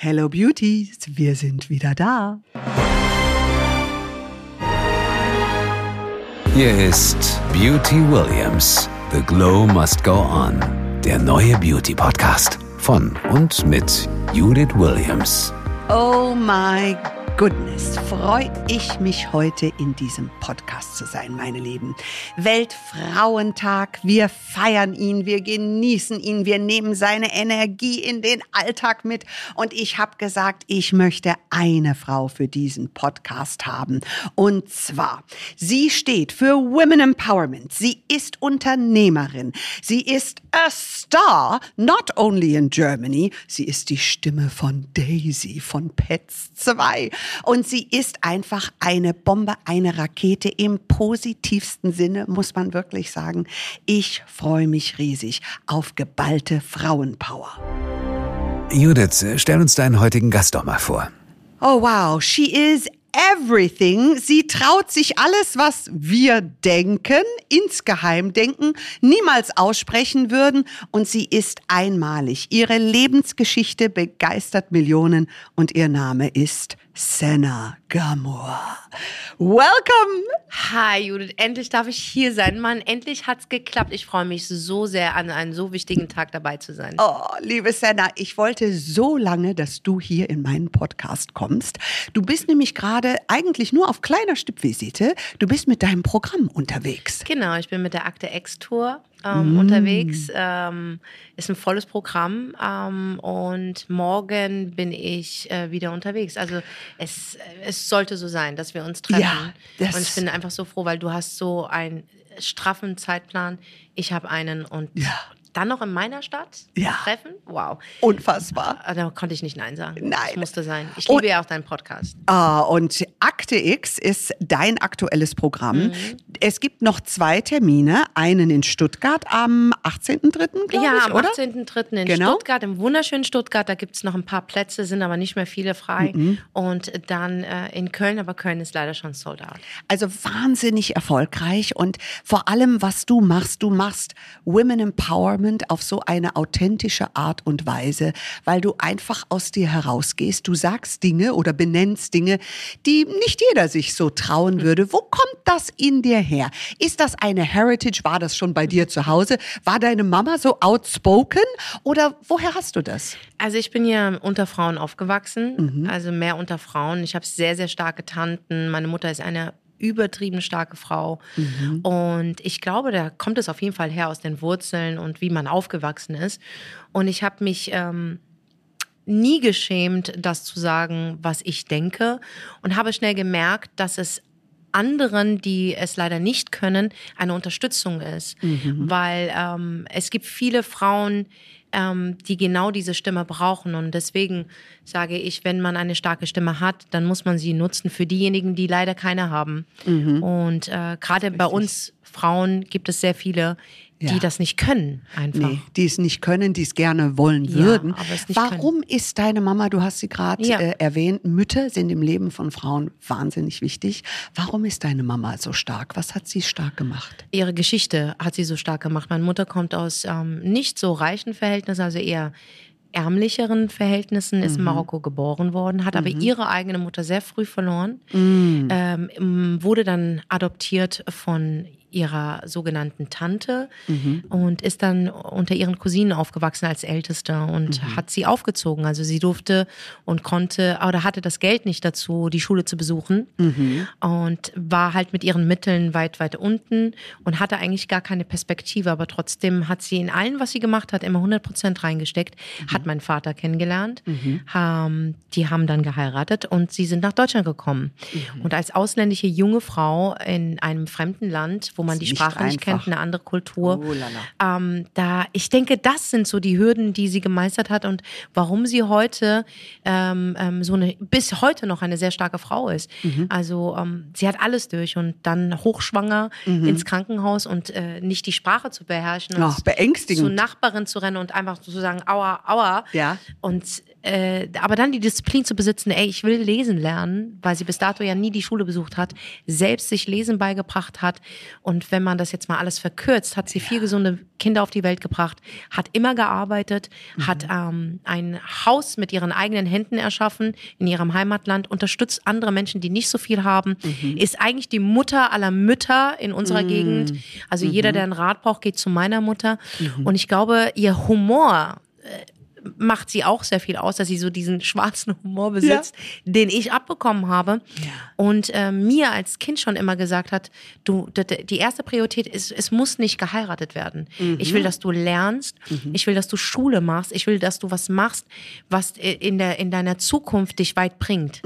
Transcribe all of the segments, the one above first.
Hello Beauties, wir sind wieder da. Hier ist Beauty Williams. The Glow Must Go On. Der neue Beauty Podcast von und mit Judith Williams. Oh my goodness, freue ich mich heute in diesem Podcast zu sein, meine Lieben. Weltfrauentag, wir feiern ihn, wir genießen ihn, wir nehmen seine Energie in den Alltag mit. Und ich habe gesagt, ich möchte eine Frau für diesen Podcast haben. Und zwar, sie steht für Women Empowerment, sie ist Unternehmerin, sie ist a star, not only in Germany, sie ist die Stimme von Daisy von Pets 2 und sie ist einfach eine Bombe, eine Rakete im positivsten Sinne, muss man wirklich sagen. Ich freue mich riesig auf geballte Frauenpower. Judith, stell uns deinen heutigen Gast doch mal vor. Oh wow, she is everything. Sie traut sich alles, was wir denken, insgeheim denken, niemals aussprechen würden und sie ist einmalig. Ihre Lebensgeschichte begeistert Millionen und ihr Name ist Senna Gamur. Welcome! Hi Judith, endlich darf ich hier sein. Mann, endlich hat's geklappt. Ich freue mich so sehr, an einem so wichtigen Tag dabei zu sein. Oh, liebe Senna, ich wollte so lange, dass du hier in meinen Podcast kommst. Du bist nämlich gerade eigentlich nur auf kleiner Stippvisite. Du bist mit deinem Programm unterwegs. Genau, ich bin mit der Akte X Tour ähm, mm. unterwegs. Ähm, ist ein volles Programm ähm, und morgen bin ich äh, wieder unterwegs. Also es, es sollte so sein, dass wir uns treffen. Ja, und ich bin einfach so froh, weil du hast so einen straffen Zeitplan. Ich habe einen und ja dann noch in meiner Stadt ja. treffen? Wow. Unfassbar. Ah, da konnte ich nicht Nein sagen. Nein. Das musste sein. Ich liebe und, ja auch deinen Podcast. Ah, und Akte X ist dein aktuelles Programm. Mhm. Es gibt noch zwei Termine. Einen in Stuttgart am 18.03., glaube ja, ich, am 18.03. in genau. Stuttgart, im wunderschönen Stuttgart. Da gibt es noch ein paar Plätze, sind aber nicht mehr viele frei. Mhm. Und dann äh, in Köln, aber Köln ist leider schon sold out. Also wahnsinnig erfolgreich und vor allem, was du machst, du machst Women Empowerment Empowerment auf so eine authentische Art und Weise, weil du einfach aus dir herausgehst. Du sagst Dinge oder benennst Dinge, die nicht jeder sich so trauen würde. Wo kommt das in dir her? Ist das eine Heritage? War das schon bei dir zu Hause? War deine Mama so outspoken? Oder woher hast du das? Also ich bin ja unter Frauen aufgewachsen, mhm. also mehr unter Frauen. Ich habe sehr, sehr starke Tanten. Meine Mutter ist eine übertrieben starke Frau. Mhm. Und ich glaube, da kommt es auf jeden Fall her aus den Wurzeln und wie man aufgewachsen ist. Und ich habe mich ähm, nie geschämt, das zu sagen, was ich denke. Und habe schnell gemerkt, dass es anderen, die es leider nicht können, eine Unterstützung ist. Mhm. Weil ähm, es gibt viele Frauen, ähm, die genau diese Stimme brauchen. Und deswegen sage ich, wenn man eine starke Stimme hat, dann muss man sie nutzen für diejenigen, die leider keine haben. Mhm. Und äh, gerade bei uns Frauen gibt es sehr viele, die ja. das nicht können einfach. Nee, die es nicht können, die es gerne wollen ja, würden. Warum können. ist deine Mama, du hast sie gerade ja. äh, erwähnt, Mütter sind im Leben von Frauen wahnsinnig wichtig. Warum ist deine Mama so stark? Was hat sie stark gemacht? Ihre Geschichte hat sie so stark gemacht. Meine Mutter kommt aus ähm, nicht so reichen Verhältnissen, also eher ärmlicheren Verhältnissen, ist mhm. in Marokko geboren worden, hat mhm. aber ihre eigene Mutter sehr früh verloren, mhm. ähm, wurde dann adoptiert von ihrer sogenannten Tante mhm. und ist dann unter ihren Cousinen aufgewachsen als Älteste und mhm. hat sie aufgezogen. Also sie durfte und konnte oder hatte das Geld nicht dazu, die Schule zu besuchen mhm. und war halt mit ihren Mitteln weit, weit unten und hatte eigentlich gar keine Perspektive. Aber trotzdem hat sie in allem, was sie gemacht hat, immer 100 Prozent reingesteckt. Mhm. Hat meinen Vater kennengelernt. Ähm, die haben dann geheiratet und sie sind nach Deutschland gekommen. Mhm. Und als ausländische junge Frau in einem fremden Land, wo man die Sprache nicht, nicht kennt, eine andere Kultur. Oh, ähm, da, ich denke, das sind so die Hürden, die sie gemeistert hat und warum sie heute ähm, ähm, so eine, bis heute noch eine sehr starke Frau ist. Mhm. Also ähm, sie hat alles durch und dann hochschwanger mhm. ins Krankenhaus und äh, nicht die Sprache zu beherrschen und Ach, beängstigend. zu Nachbarin zu rennen und einfach zu sagen, aua, aua. Ja. Und äh, aber dann die Disziplin zu besitzen, ey, ich will lesen lernen, weil sie bis dato ja nie die Schule besucht hat, selbst sich Lesen beigebracht hat. Und wenn man das jetzt mal alles verkürzt, hat sie vier gesunde Kinder auf die Welt gebracht, hat immer gearbeitet, hat ähm, ein Haus mit ihren eigenen Händen erschaffen in ihrem Heimatland, unterstützt andere Menschen, die nicht so viel haben, ist eigentlich die Mutter aller Mütter in unserer Gegend. Also jeder, der einen Rat braucht, geht zu meiner Mutter. Und ich glaube, ihr Humor macht sie auch sehr viel aus, dass sie so diesen schwarzen Humor besitzt, den ich abbekommen habe. Und äh, mir als Kind schon immer gesagt hat, du, die erste Priorität ist, es muss nicht geheiratet werden. Ich will, dass du lernst. Ich will, dass du Schule machst. Ich will, dass du was machst, was äh, in, der, in deiner Zukunft dich weit bringt.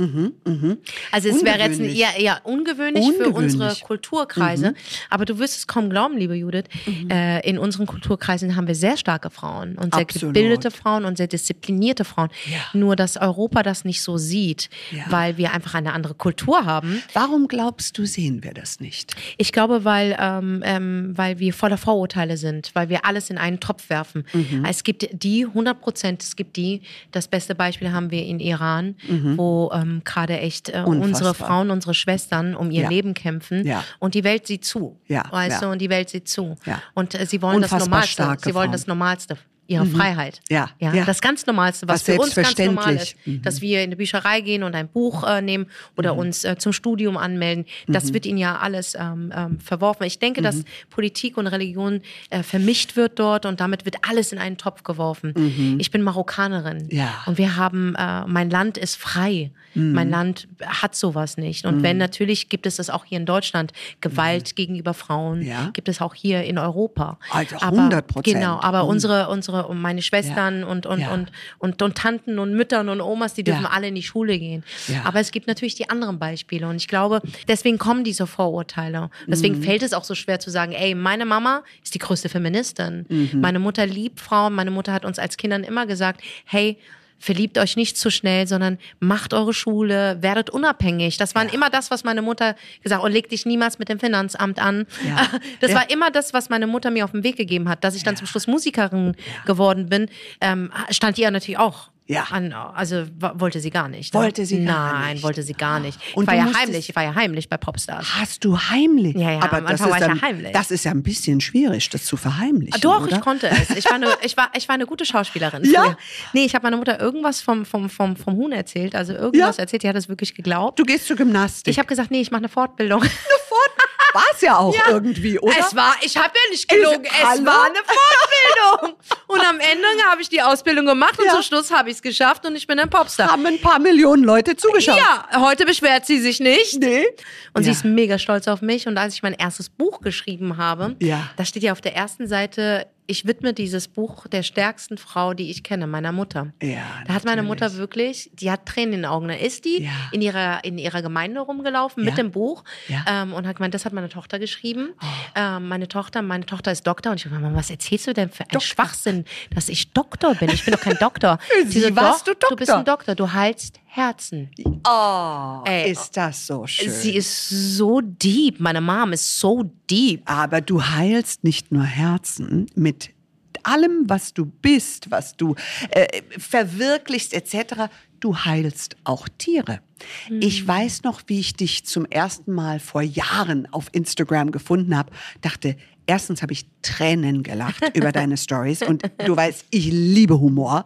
Also es wäre jetzt Ungewöhnlich. eher, eher ungewöhnlich, für Ungewöhnlich. unsere Kulturkreise. Aber du wirst es kaum glauben, liebe Judith. Äh, in unseren Kulturkreisen haben wir sehr starke Frauen und sehr Absolut. gebildete Frauen und sehr disziplinierte Frauen. Nur, dass Europa das nicht so sieht, Ja. weil wir einfach eine andere Kultur haben. Warum glaubst du, sehen wir das nicht? Ich glaube, weil, ähm, ähm, weil wir voller Vorurteile sind, weil wir alles in einen Topf werfen. Mhm. Es gibt die 100 Prozent, es gibt die, das beste Beispiel haben wir in Iran, wo ähm, gerade echt äh, unsere Mhm. Frauen, unsere Schwestern um ihr Ja. Leben kämpfen Ja. und die Welt sieht zu. Ja, Weißt ja. du, und die Welt sieht zu. Ja. Und äh, sie wollen Unfassbar das Normalste. Sie wollen Frauen. das Normalste. Ihre Freiheit. Ja, ja. ja. Das ganz Normalste, was, Was für uns ganz normal ist. Mhm. Dass wir in eine Bücherei gehen und ein Buch äh, nehmen oder uns äh, zum Studium anmelden. Das Mhm. wird ihnen ja alles ähm, ähm, verworfen. Ich denke, dass Politik und Religion äh, vermischt wird dort und damit wird alles in einen Topf geworfen. Ich bin Marokkanerin Mhm. Ja. und wir haben, äh, mein Land ist frei. Mhm. Mein Land hat sowas nicht. Und wenn natürlich gibt es das auch hier in Deutschland, Gewalt gegenüber Frauen, Mhm. Ja. gibt es auch hier in Europa. Also aber, 100%. Genau, aber Hundert. unsere, und meine Schwestern und, und, und, und, und Tanten und Müttern und Omas, die dürfen alle in die Schule gehen. Aber es gibt natürlich die anderen Beispiele. Und ich glaube, deswegen kommen diese Vorurteile. Deswegen Mhm. fällt es auch so schwer zu sagen, ey, meine Mama ist die größte Feministin. Mhm. Meine Mutter liebt Frauen. Meine Mutter hat uns als Kindern immer gesagt, hey, Verliebt euch nicht zu schnell, sondern macht eure Schule, werdet unabhängig. Das waren immer das, was meine Mutter gesagt hat. Und leg dich niemals mit dem Finanzamt an. Ja. Das Ja. war immer das, was meine Mutter mir auf den Weg gegeben hat. Dass ich dann zum Schluss Musikerin geworden bin, ähm, stand ihr natürlich auch. Ja. An, also wollte sie gar nicht. ne? Wollte sie gar Nein, nicht. wollte sie gar nicht. Und ich war ja heimlich, ich war ja heimlich bei Popstars. Hast du heimlich? Ja, ja, aber am das Anfang ist, war ich ja heimlich. das ist ja ein bisschen schwierig, das zu verheimlichen. Doch, oder? ich konnte es. Ich war eine, ich war, ich war eine gute Schauspielerin. Ja? Früher. Nee, ich habe meiner Mutter irgendwas vom, vom, vom, vom Huhn erzählt. Also irgendwas Ja? erzählt, die hat es wirklich geglaubt. Du gehst zur Gymnastik. Ich habe gesagt, nee, ich mache eine Fortbildung. war es ja auch irgendwie, oder? Es war, ich habe ja nicht gelogen, es hallo? war eine Fortbildung. Und am Ende habe ich die Ausbildung gemacht und Ja. zum Schluss habe ich es geschafft und ich bin ein Popstar. haben ein paar Millionen Leute zugeschaut. Ja, heute beschwert sie sich nicht. Nee. Und sie Ja. ist mega stolz auf mich. Und als ich mein erstes Buch geschrieben habe, Ja. da steht ja auf der ersten Seite, ich widme dieses Buch der stärksten Frau, die ich kenne, meiner Mutter. Ja, da hat meine. Mutter wirklich, die hat Tränen in den Augen. Da ist die Ja. in, ihrer, in ihrer Gemeinde rumgelaufen mit Ja. dem Buch ähm, und hat gemeint, das hat meine Tochter geschrieben. Oh. Ähm, meine Tochter, meine Tochter ist Doktor. Und ich habe gesagt, was erzählst du denn für einen Schwachsinn, dass ich Doktor bin? Ich bin doch kein Doktor. Sie so, warst "Doch, du Du bist Doktor." ein Doktor, du heilst Herzen. Oh, Ey, ist das so schön. Sie ist so deep. Meine Mom ist so deep. Aber du heilst nicht nur Herzen mit allem, was du bist, was du äh, verwirklichst etc. Du heilst auch Tiere. Ich weiß noch, wie ich dich zum ersten Mal vor Jahren auf Instagram gefunden habe. Dachte, erstens habe ich Tränen gelacht über deine Stories und du weißt, ich liebe Humor.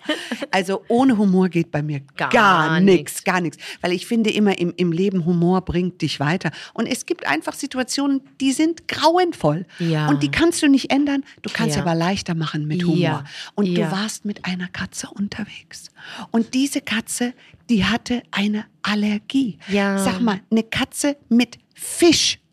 Also ohne Humor geht bei mir Gar nichts, gar nichts. Weil ich finde immer im, im Leben Humor bringt dich weiter. Und es gibt einfach Situationen, die sind grauenvoll. Ja. Und die kannst du nicht ändern. Du kannst Ja. aber leichter machen mit Humor. Ja. Und Ja. du warst mit einer Katze unterwegs. Und diese Katze, die hatte eine Allergie. Ja. Sag mal, eine Katze mit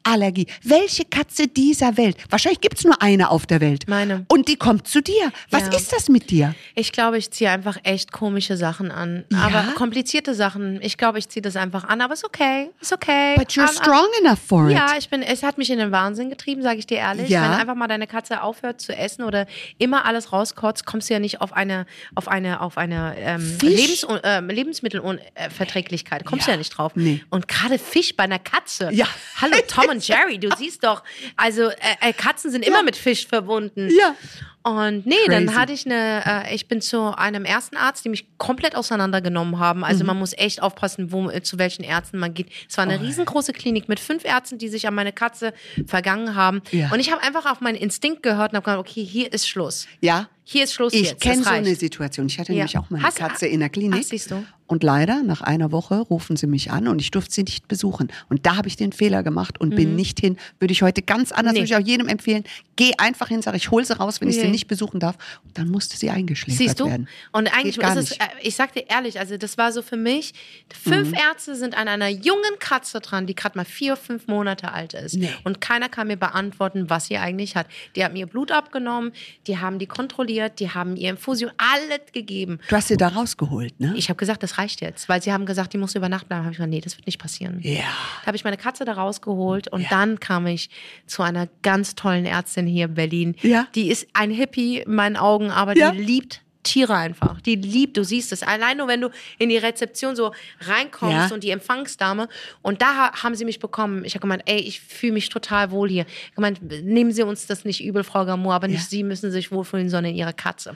Fischallergie. Welche Katze dieser Welt? Wahrscheinlich gibt es nur eine auf der Welt. Meine. Und die kommt zu dir. Was Ja. ist das mit dir? Ich glaube, ich ziehe einfach echt komische Sachen an. Ja? Aber komplizierte Sachen. Ich glaube, ich ziehe das einfach an. Aber ist okay. Ist okay. But you're am- strong enough for it. Ja, ich bin, es hat mich in den Wahnsinn getrieben, sage ich dir ehrlich. Ja. Wenn einfach mal deine Katze aufhört zu essen oder immer alles rauskotzt, kommst du ja nicht auf eine, auf eine, auf eine ähm? Lebens äh, Lebensmittelunverträglichkeit. Kommst du Ja. ja nicht drauf. Nee. Und gerade Fisch bei einer Katze. Ja. Hallo, Tom und Jerry, du siehst doch, also äh, äh, Katzen sind immer mit Fisch verbunden. Ja. Und nee, Crazy. dann hatte ich eine, äh, ich bin zu einem ersten Arzt, die mich komplett auseinandergenommen haben. Mhm. Also man muss echt aufpassen, wo, äh, zu welchen Ärzten man geht. Es war eine Oh. riesengroße Klinik mit fünf Ärzten, die sich an meine Katze vergangen haben. Ja. Und ich habe einfach auf meinen Instinkt gehört und habe gesagt, okay, hier ist Schluss. Ja, Hier ist Schluss ich kenne so eine Situation. Ich hatte Ja. nämlich auch mal eine Hast- Katze in der Klinik. Ach, siehst du. Und leider, nach einer Woche rufen sie mich an und ich durfte sie nicht besuchen. Und da habe ich den Fehler gemacht und bin nicht hin. Würde ich heute ganz anders, Mhm. Nee. würde ich auch jedem empfehlen. Geh einfach hin, sage ich, hol sie raus, wenn ich sie Nee. Nicht besuchen darf. Und dann musste sie eingeschläfert Siehst du? werden. Und eigentlich ist es, äh, ich sag dir ehrlich, also das war so für mich, fünf Mhm. Ärzte sind an einer jungen Katze dran, die gerade mal vier, fünf Monate alt ist. Nee. Und keiner kann mir beantworten, was sie eigentlich hat. Die haben ihr Blut abgenommen, die haben die kontrolliert, die haben ihr Infusion, alles gegeben. Du hast sie da rausgeholt, ne? Ich habe gesagt, das reicht jetzt, weil sie haben gesagt, die muss über Nacht bleiben. Habe ich gesagt, nee, das wird nicht passieren. ja. Da habe ich meine Katze da rausgeholt und dann kam ich zu einer ganz tollen Ärztin hier in Berlin. Ja. Die ist ein Hippie in meinen Augen, aber Ja. die liebt Tiere einfach. Die liebt, du siehst es. Allein nur, wenn du in die Rezeption so reinkommst Ja. und die Empfangsdame. Und da ha- haben sie mich bekommen. Ich habe gemeint, ey, ich fühle mich total wohl hier. Ich gemeint, nehmen Sie uns das nicht übel, Frau Gamour, aber nicht Ja. Sie müssen sich wohlfühlen, sondern Ihre Katze.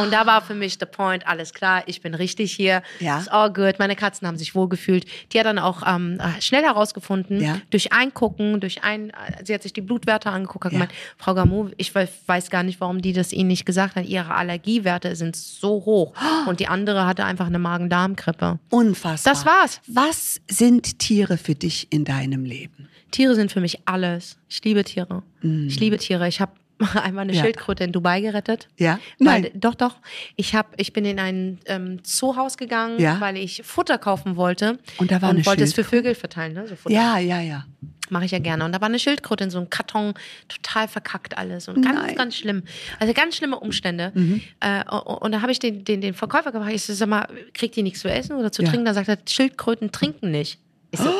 Und da war für mich der Point, alles klar, ich bin richtig hier. Ja. Ist all good. Meine Katzen haben sich wohlgefühlt. Die hat dann auch ähm, schnell herausgefunden, Ja. durch Eingucken, durch ein, sie hat sich die Blutwerte angeguckt, hat gemeint, Frau Gamou, ich we- weiß gar nicht, warum die das Ihnen nicht gesagt hat. Ihre Allergiewerte sind so hoch. Und die andere hatte einfach eine Magen-Darm-Grippe. Unfassbar. Das war's. Was sind Tiere für dich in deinem Leben? Tiere sind für mich alles. Ich liebe Tiere. Ich liebe Tiere. Ich habe einmal eine Mm. Ja. Schildkröte in Dubai gerettet. Ja? Weil, Nein. Doch, doch. Ich, hab, ich bin in ein ähm, Zoohaus gegangen, Ja. weil ich Futter kaufen wollte. Und da war eine wollte es für Schildkröte? Vögel verteilen. Ne? So Futter. Ja, ja, ja. Mache ich ja gerne. Und da war eine Schildkröte in so einem Karton, total verkackt alles und ganz, Nein. Mhm. ganz schlimm. Also ganz schlimme Umstände. Äh, und, und da habe ich den, den, den Verkäufer gefragt, ich so, sag mal, kriegt die nichts zu essen oder zu Ja. trinken? Da sagt er, Schildkröten trinken nicht. Ich, so,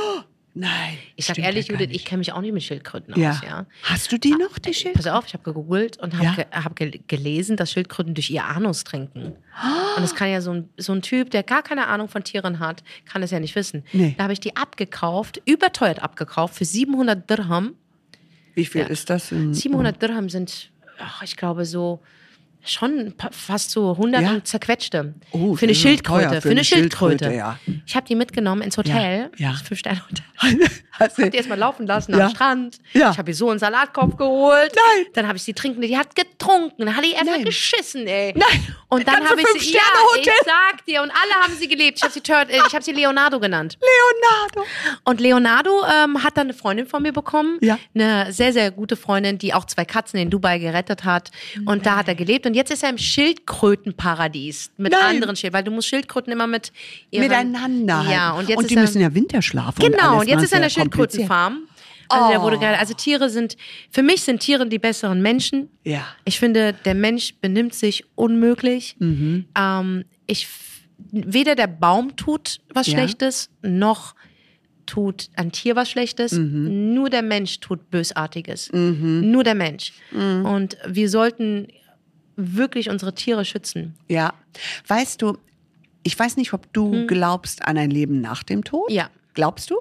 Nein. ich sag ehrlich, Judith, ich kenne mich auch nicht mit Schildkröten ja. aus. Ja. Hast du die noch, die Schild? Pass auf, ich habe gegoogelt und habe Ja. ge hab ge gelesen, dass Schildkröten durch ihr Anus trinken. Und das kann ja so ein, so ein Typ, der gar keine Ahnung von Tieren hat, kann es ja nicht wissen. Nee. Da habe ich die abgekauft, überteuert abgekauft, für 700 Dirham. Wie viel Ja. ist das? in- 700 Dirham sind, ach, ich glaube, so schon fast so 100 Ja? zerquetschte. Oh, für eine ist teuer Schildkröte. für eine Schildkröte. Schildkröte, ja. Ich habe die mitgenommen ins Hotel. Ja, ja. Fünf-Sterne-Hotel. Du- Hab die erstmal laufen lassen am Strand. Ich habe ihr so einen Salatkopf geholt. Nein. Dann habe ich sie trinken. Die hat getrunken. Dann hat die erstmal geschissen, ey. Nein. Und dann habe ich sie. Ja, ich sag dir. Und alle haben sie gelebt. Ich habe sie, äh, ich hab sie Leonardo genannt. Leonardo. Und Leonardo ähm, hat dann eine Freundin von mir bekommen. Eine sehr, sehr gute Freundin, die auch zwei Katzen in Dubai gerettet hat. Und da hat er gelebt. Und jetzt ist er im Schildkrötenparadies mit Nein. anderen Schildkröten, weil du musst Schildkröten immer mit ihren, Miteinander. Ja, halt. und jetzt und ist die er, müssen ja Winterschlaf und Genau, alles, und jetzt ne? ist er in der. Schildkrötenfarm. Also der Oh. wurde gerade, also Tiere sind, für mich sind Tiere die besseren Menschen. Ja. Ich finde, der Mensch benimmt sich unmöglich. Mhm. Ähm, ich, weder der Baum tut was Ja. Schlechtes, noch tut ein Tier was Schlechtes. Mhm. Nur der Mensch tut Bösartiges. Nur der Mensch. Mhm. Und wir sollten wirklich unsere Tiere schützen. Ja. Weißt du, ich weiß nicht, ob du glaubst an ein Leben nach dem Tod. Hm. Ja. Mhm. Glaubst du?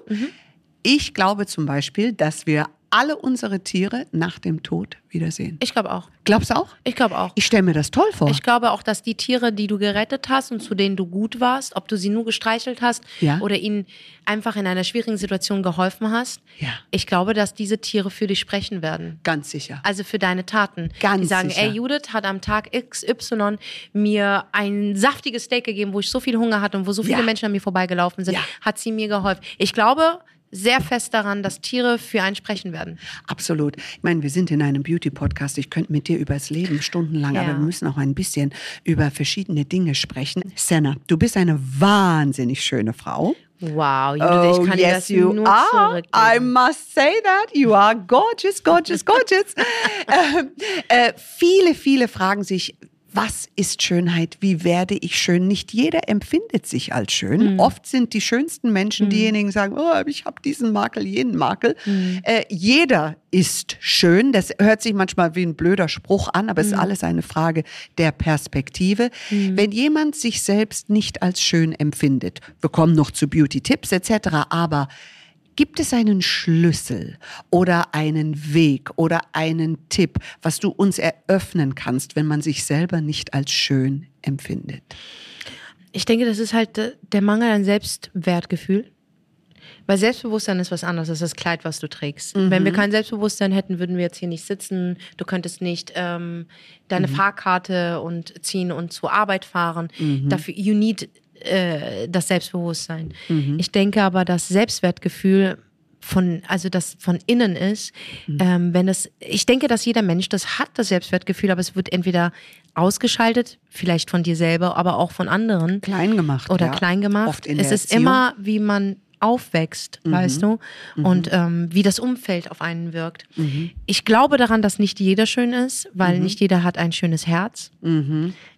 Ich glaube zum Beispiel, dass wir alle unsere Tiere nach dem Tod wiedersehen. Ich glaube auch. Glaubst du auch? Ich glaube auch. Ich stelle mir das toll vor. Ich glaube auch, dass die Tiere, die du gerettet hast und zu denen du gut warst, ob du sie nur gestreichelt hast Ja. oder ihnen einfach in einer schwierigen Situation geholfen hast, Ja. ich glaube, dass diese Tiere für dich sprechen werden. Ganz sicher. Also für deine Taten. Ganz Die sagen, sicher. ey, Judith hat am Tag XY mir ein saftiges Steak gegeben, wo ich so viel Hunger hatte und wo so viele Ja. Menschen an mir vorbeigelaufen sind, hat sie mir geholfen. Ich glaube sehr fest daran, dass Tiere für einen sprechen werden. Absolut. Ich meine, wir sind in einem Beauty-Podcast. Ich könnte mit dir über das Leben stundenlang, Ja. aber wir müssen auch ein bisschen über verschiedene Dinge sprechen. Senna, du bist eine wahnsinnig schöne Frau. Wow, Judith, ich kann dir das nur Oh, are. I must say that. You are gorgeous, gorgeous, gorgeous. ähm, äh, viele, viele fragen sich, was ist Schönheit? Wie werde ich schön? Nicht jeder empfindet sich als schön. Mhm. Oft sind die schönsten Menschen diejenigen, die sagen, oh, ich habe diesen Makel, jenen Makel. Mhm. Äh, jeder ist schön. Das hört sich manchmal wie ein blöder Spruch an, aber es Mhm. ist alles eine Frage der Perspektive. Wenn jemand sich selbst nicht als schön empfindet, wir kommen noch zu Beauty-Tipps etc., aber Gibt es einen Schlüssel oder einen Weg oder einen Tipp, was du uns eröffnen kannst, wenn man sich selber nicht als schön empfindet? Ich denke, das ist halt äh, der Mangel an Selbstwertgefühl. Weil Selbstbewusstsein ist was anderes, ist das Kleid, was du trägst. Mhm. Wenn wir kein Selbstbewusstsein hätten, würden wir jetzt hier nicht sitzen. Du könntest nicht ähm, deine Mhm. Fahrkarte und ziehen und zur Arbeit fahren. Mhm. Dafür, you need äh, das Selbstbewusstsein. Ich denke aber, das Selbstwertgefühl von, also das von innen ist, ähm, wenn es, ich denke, dass jeder Mensch das hat, das Selbstwertgefühl, aber es wird entweder ausgeschaltet, vielleicht von dir selber, aber auch von anderen Klein gemacht. oder ja. klein gemacht. Oft in es ist Erziehung. Mhm. immer, wie man aufwächst, weißt du, und ähm, wie das Umfeld auf einen wirkt. Mhm. Ich glaube daran, dass nicht jeder schön ist, weil nicht jeder hat ein schönes Herz.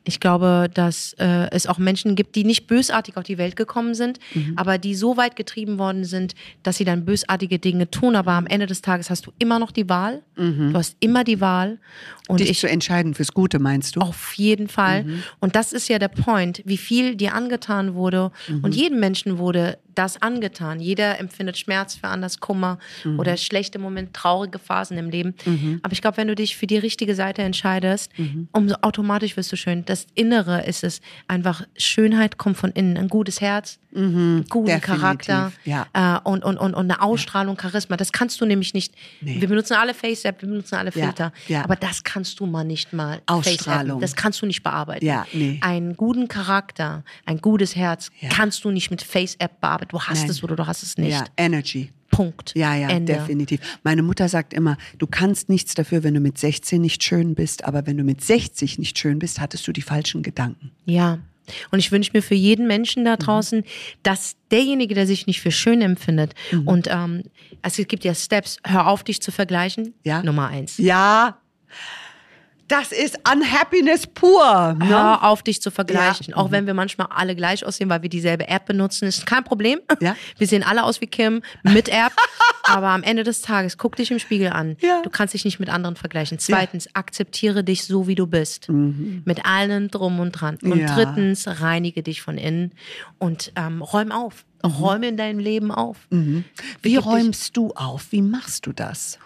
Mhm. Ich glaube, dass äh, es auch Menschen gibt, die nicht bösartig auf die Welt gekommen sind, Mhm. aber die so weit getrieben worden sind, dass sie dann bösartige Dinge tun. Aber am Ende des Tages hast du immer noch die Wahl. Du hast immer die Wahl. Und Mhm. Dich ich zu entscheiden fürs Gute, meinst du? auf jeden Fall. Mhm. Und das ist ja der Point, wie viel dir angetan wurde. Mhm. Und jedem Menschen wurde das angetan. Jeder empfindet Schmerz für anders, Kummer Mhm. oder schlechte Momente, traurige Phasen im Leben. Aber ich glaube, wenn du dich für die richtige Seite entscheidest, Mhm. umso automatisch wirst du schön. Das Innere ist es einfach, Schönheit kommt von innen. Ein gutes Herz, einen guten definitiv, Charakter ja. äh, und, und, und, und eine Ausstrahlung, Charisma. Das kannst du nämlich nicht. Nee. Wir benutzen alle Face-App, wir benutzen alle Ja, Filter. ja. Aber das kannst du mal nicht mal Ausstrahlung. Das kannst du nicht bearbeiten. Ja, nee. Einen guten Charakter, ein gutes Herz Ja. kannst du nicht mit Face-App bearbeiten. Du hast Nein. es oder du hast es nicht. Ja, Energy. Punkt. Ja, ja, Ende. definitiv. Meine Mutter sagt immer, du kannst nichts dafür, wenn du mit 16 nicht schön bist, aber wenn du mit 60 nicht schön bist, hattest du die falschen Gedanken. Ja. Und ich wünsche mir für jeden Menschen Mhm. da draußen, dass derjenige, der sich nicht für schön empfindet, Mhm. und ähm, also es gibt ja Steps, hör auf, dich zu vergleichen. Ja. Nummer eins. Ja, das ist Unhappiness pur. Ne? Hör auf, dich zu vergleichen. Ja. Auch wenn wir manchmal alle gleich aussehen, weil wir dieselbe App benutzen, ist kein Problem. Ja. Wir sehen alle aus wie Kim mit App. aber am Ende des Tages, guck dich im Spiegel an. Ja. Du kannst dich nicht mit anderen vergleichen. Zweitens, akzeptiere dich so, wie du bist. Mit allen drum und dran. Und Mhm. Drittens, reinige dich von innen und ähm, räum auf. Räume in deinem Leben auf. Mhm. Wie räumst du auf? Wie machst du das?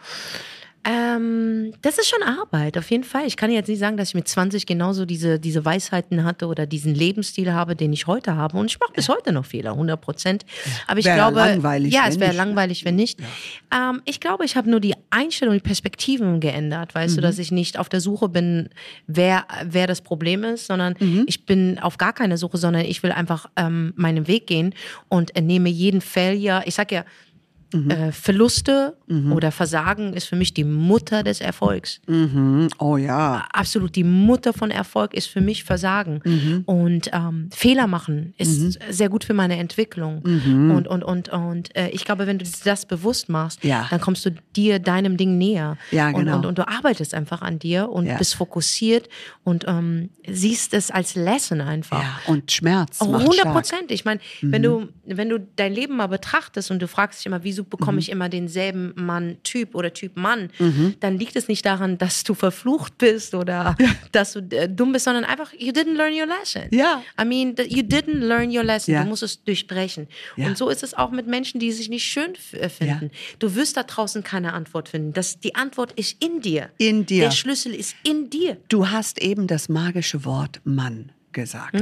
Ähm, das ist schon Arbeit, auf jeden Fall. Ich kann jetzt nicht sagen, dass ich mit 20 genauso diese, diese Weisheiten hatte oder diesen Lebensstil habe, den ich heute habe. Und ich mache bis heute noch Fehler, 100 Prozent. Aber ich Wär glaube, langweilig, ja, es wäre nicht. langweilig, wenn nicht. Ähm, ich glaube, ich habe nur die Einstellung, die Perspektiven geändert. Weißt Mhm. du, dass ich nicht auf der Suche bin, wer, wer das Problem ist, sondern Mhm. ich bin auf gar keine Suche, sondern ich will einfach ähm, meinen Weg gehen und nehme jeden Failure. Ich sag ja, Mhm. äh, Verluste oder Versagen ist für mich die Mutter des Erfolgs. Mhm. Oh ja. Absolut, die Mutter von Erfolg ist für mich Versagen. Mhm. Und ähm, Fehler machen ist sehr gut für meine Entwicklung. Und, und, und, und äh, ich glaube, wenn du das bewusst machst, Ja. dann kommst du dir, deinem Ding näher. Ja, genau. Und, und, und du arbeitest einfach an dir und Ja. bist fokussiert und ähm, siehst es als Lesson einfach. Ja, und Schmerz Oh, macht 100 stark. Prozent. Ich meine, wenn du, wenn du dein Leben mal betrachtest und du fragst dich immer, wieso bekomme ich immer denselben Mann-Typ oder Typ Mann, dann liegt es nicht daran, dass du verflucht bist oder dass du äh, dumm bist, sondern einfach, you didn't learn your lesson. Ja. I mean, you didn't learn your lesson. Ja. Du musst es durchbrechen. Ja. Und so ist es auch mit Menschen, die sich nicht schön äh, finden. Du wirst da draußen keine Antwort finden. Das, die Antwort ist in dir. In dir. Der Schlüssel ist in dir. Du hast eben das magische Wort Mann gesagt.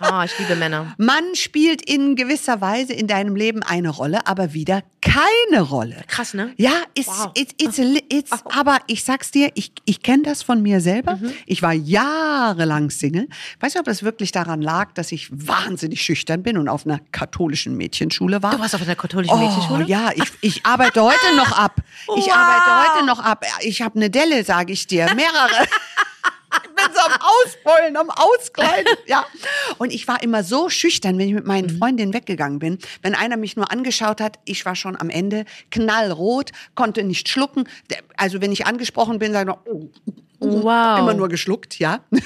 Ah, ich liebe Männer. Mann spielt in gewisser Weise in deinem Leben eine Rolle, aber wieder keine Rolle. Krass, ne? Ja, it's, Wow. it's, it's, it's, aber ich sag's dir, ich, ich kenne das von mir selber. Mhm. Ich war jahrelang Single. Weißt du, ob das wirklich daran lag, dass ich wahnsinnig schüchtern bin und auf einer katholischen Mädchenschule war? Du warst auf einer katholischen Mädchenschule? Oh, ja, ich, ich arbeite heute noch ab. Ich Wow. arbeite heute noch ab. Ich habe eine Delle, sage ich dir, mehrere. Ich bin so am Ausbeulen, am Auskleiden. Ja. Und ich war immer so schüchtern, wenn ich mit meinen Freundinnen weggegangen bin. Wenn einer mich nur angeschaut hat, ich war schon am Ende knallrot, konnte nicht schlucken. Also wenn ich angesprochen bin, sage ich, oh, Wow. immer nur geschluckt, ja. ist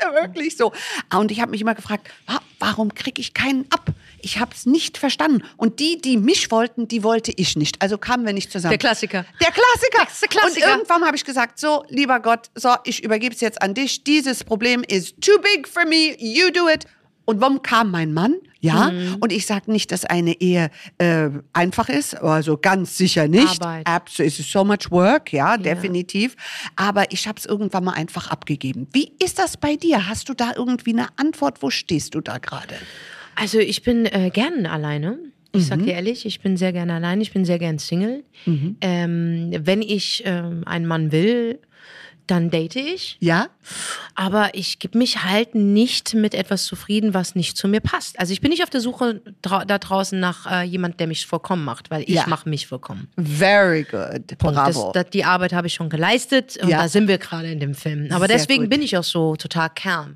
ja wirklich so. Ah, Und ich habe mich immer gefragt, wa- warum kriege ich keinen ab? Ich habe es nicht verstanden. Und die, die mich wollten, die wollte ich nicht. Also kamen wir nicht zusammen. Der Klassiker. Der Klassiker. Der Klassiker. Und irgendwann habe ich gesagt, so, lieber Gott, so, ich übergebe es jetzt an dich. Dieses Problem ist too big for me. You do it. Und warum kam mein Mann? Ja. Mhm. Und ich sage nicht, dass eine Ehe äh, einfach ist, also ganz sicher nicht. Arbeit. Es ist so much work, ja, definitiv. Aber ich habe es irgendwann mal einfach abgegeben. Wie ist das bei dir? Hast du da irgendwie eine Antwort? Wo stehst du da gerade? Also ich bin äh, gern alleine. Ich sag dir ehrlich, ich bin sehr gerne allein. Ich bin sehr gern Single. Ähm, wenn ich ähm, einen Mann will, dann date ich. Ja? Aber ich gebe mich halt nicht mit etwas zufrieden, was nicht zu mir passt. Also ich bin nicht auf der Suche drau da draußen nach äh, jemand, der mich vollkommen macht, weil ich Ja. mache mich vollkommen. Very good. Punkt. Bravo. Das, das, die Arbeit habe ich schon geleistet und Ja. da sind wir gerade in dem Film. Aber Sehr deswegen gut. bin ich auch so total calm.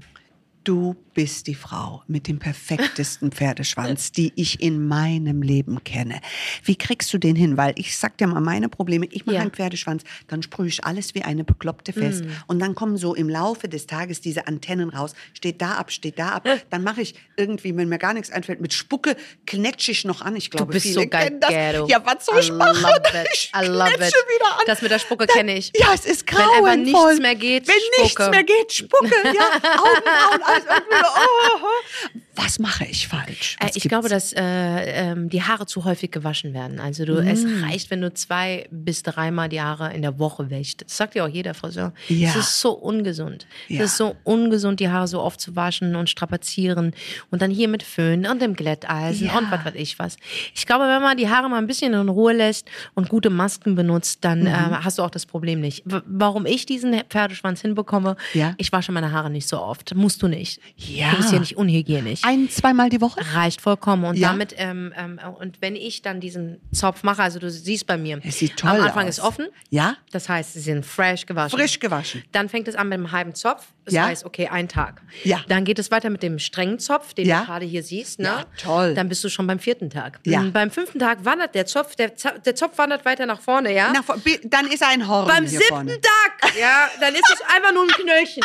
Du bist die Frau mit dem perfektesten Pferdeschwanz, die ich in meinem Leben kenne. Wie kriegst du den hin? Weil ich sag dir mal meine Probleme. Ich mache Ja. einen Pferdeschwanz, dann sprühe ich alles wie eine Bekloppte fest. Mm. Und dann kommen so im Laufe des Tages diese Antennen raus. Steht da ab, steht da ab. Dann mache ich irgendwie, wenn mir gar nichts einfällt, mit Spucke knetsche ich noch an. Ich glaube, bist viele so geil, kennen das. Ghetto. Ja, was soll ich I machen? love it. Ich I love knetsche it. wieder an. Das mit der Spucke kenne ich. Ja, es ist Wenn einfach grauenvoll. nichts mehr geht, Wenn nichts Spucke. mehr geht, Spucke. Ja, Augen, Augen, alles irgendwie. Oh, oh. Was mache ich falsch? Äh, ich gibt's? glaube, dass äh, ähm, die Haare zu häufig gewaschen werden. Also du, Mm. es reicht, wenn du zwei bis dreimal die Haare in der Woche wäschst. Das sagt ja auch jeder Friseur. Ja. Es ist so ungesund. Ja. Es ist so ungesund, die Haare so oft zu waschen und strapazieren und dann hier mit Föhn und dem Glätteisen Ja. und was weiß ich was. Ich glaube, wenn man die Haare mal ein bisschen in Ruhe lässt und gute Masken benutzt, dann Mhm. äh, hast du auch das Problem nicht. W warum ich diesen Pferdeschwanz hinbekomme, Ja. ich wasche meine Haare nicht so oft. Musst du nicht. Ja. Du bist ja nicht unhygienisch Ein, zweimal die Woche? reicht vollkommen. Und Ja? damit, ähm, ähm, und wenn ich dann diesen Zopf mache, also du siehst bei mir, Es sieht toll am Anfang aus. ist offen. Ja? Das heißt, sie sind fresh gewaschen. Frisch gewaschen. Dann fängt es an mit einem halben Zopf. Das Ja? heißt, okay, ein Tag. Ja. Dann geht es weiter mit dem strengen Zopf, den Ja? du gerade hier siehst. Ne? Ja, toll. Dann bist du schon beim vierten Tag. Ja. Und beim fünften Tag wandert der Zopf, der, Zo- der Zopf wandert weiter nach vorne, ja? Na, vor- bi- dann ist ein Horn beim siebten vorne. Tag, ja, dann ist es einfach nur ein Knöllchen.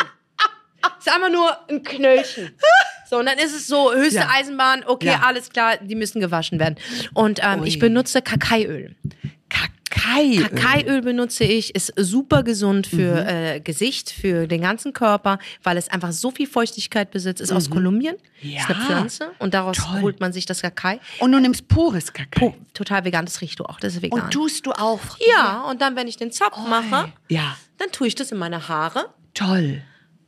Es ist einfach nur ein Knöllchen. So, und dann ist es so, höchste Ja. Eisenbahn, okay, Ja. alles klar, die müssen gewaschen werden. Und ähm, ich benutze Kakaiöl. Kakai. Kakaiöl benutze ich, ist super gesund für Mhm. äh, Gesicht, für den ganzen Körper, weil es einfach so viel Feuchtigkeit besitzt. Ist aus Kolumbien, ist Mhm. Ja. eine Pflanze und daraus Toll. holt man sich das Kakai. Und du nimmst pures Kakai. Oh, total vegan, das riechst du auch, das ist vegan. Und tust du auch. ja, und dann, wenn ich den Zopf mache, Ja, dann tue ich das in meine Haare. toll.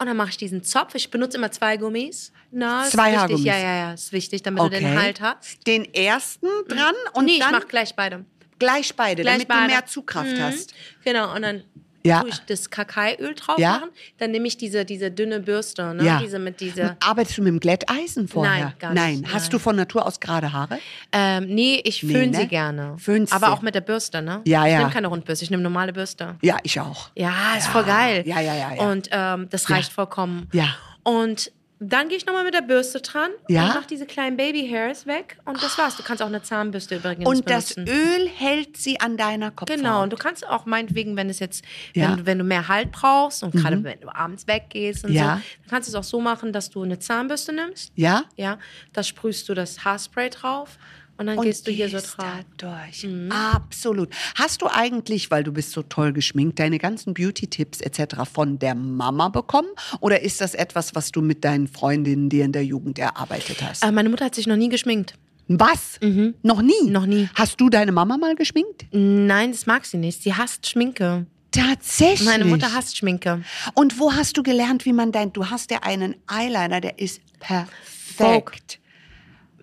Und dann mache ich diesen Zopf. Ich benutze immer zwei Gummis. Na, ist Zwei wichtig. Haargummis. Ja, ja, ja, ist wichtig, damit du den Halt hast. Den ersten dran und nee, ich dann mache gleich beide. gleich beide, Gleich damit beide. du mehr Zugkraft Mhm. hast. Genau, und dann Ja. tue ich das Kakaiöl drauf Ja. machen. Dann nehme ich diese, diese dünne Bürste, ne? Ja. diese mit dieser. Arbeitest du mit dem Glätteisen vorher? Nein, gar nicht, Nein. Hast du von Natur aus gerade Haare? Ähm, nee, ich Nee, föhne ne? sie gerne. Föhnst Aber sie. auch mit der Bürste, ne? Ja, ich ja. nehme keine Rundbürste, ich nehme normale Bürste. Ja, ich auch. Ja, ist voll geil. Ja, ja, ja, ja. Und ähm, das reicht vollkommen. Ja. Und dann gehe ich nochmal mit der Bürste dran Ja. und mache diese kleinen Baby-Hairs weg. Und das war's. Du kannst auch eine Zahnbürste übrigens Und das benutzen. Öl hält sie an deiner Kopfhaut. Genau, und du kannst auch meinetwegen, wenn es jetzt, Ja. Mhm. wenn, du, wenn du mehr Halt brauchst und gerade wenn du abends weggehst und Ja. so, dann kannst du es auch so machen, dass du eine Zahnbürste nimmst. Ja? Ja, da sprühst du das Haarspray drauf und dann Und gehst du hier so da durch. Mhm. Absolut. Hast du eigentlich, weil du bist so toll geschminkt, deine ganzen Beauty-Tipps etc. von der Mama bekommen? Oder ist das etwas, was du mit deinen Freundinnen dir in der Jugend erarbeitet hast? Äh, meine Mutter hat sich noch nie geschminkt. Was? Noch nie? Mhm. Noch nie. Hast du deine Mama mal geschminkt? Nein, das mag sie nicht. Sie hasst Schminke. Tatsächlich. Meine Mutter hasst Schminke. Und wo hast du gelernt, wie man dein, du hast ja einen Eyeliner, der ist perfekt. Vogue.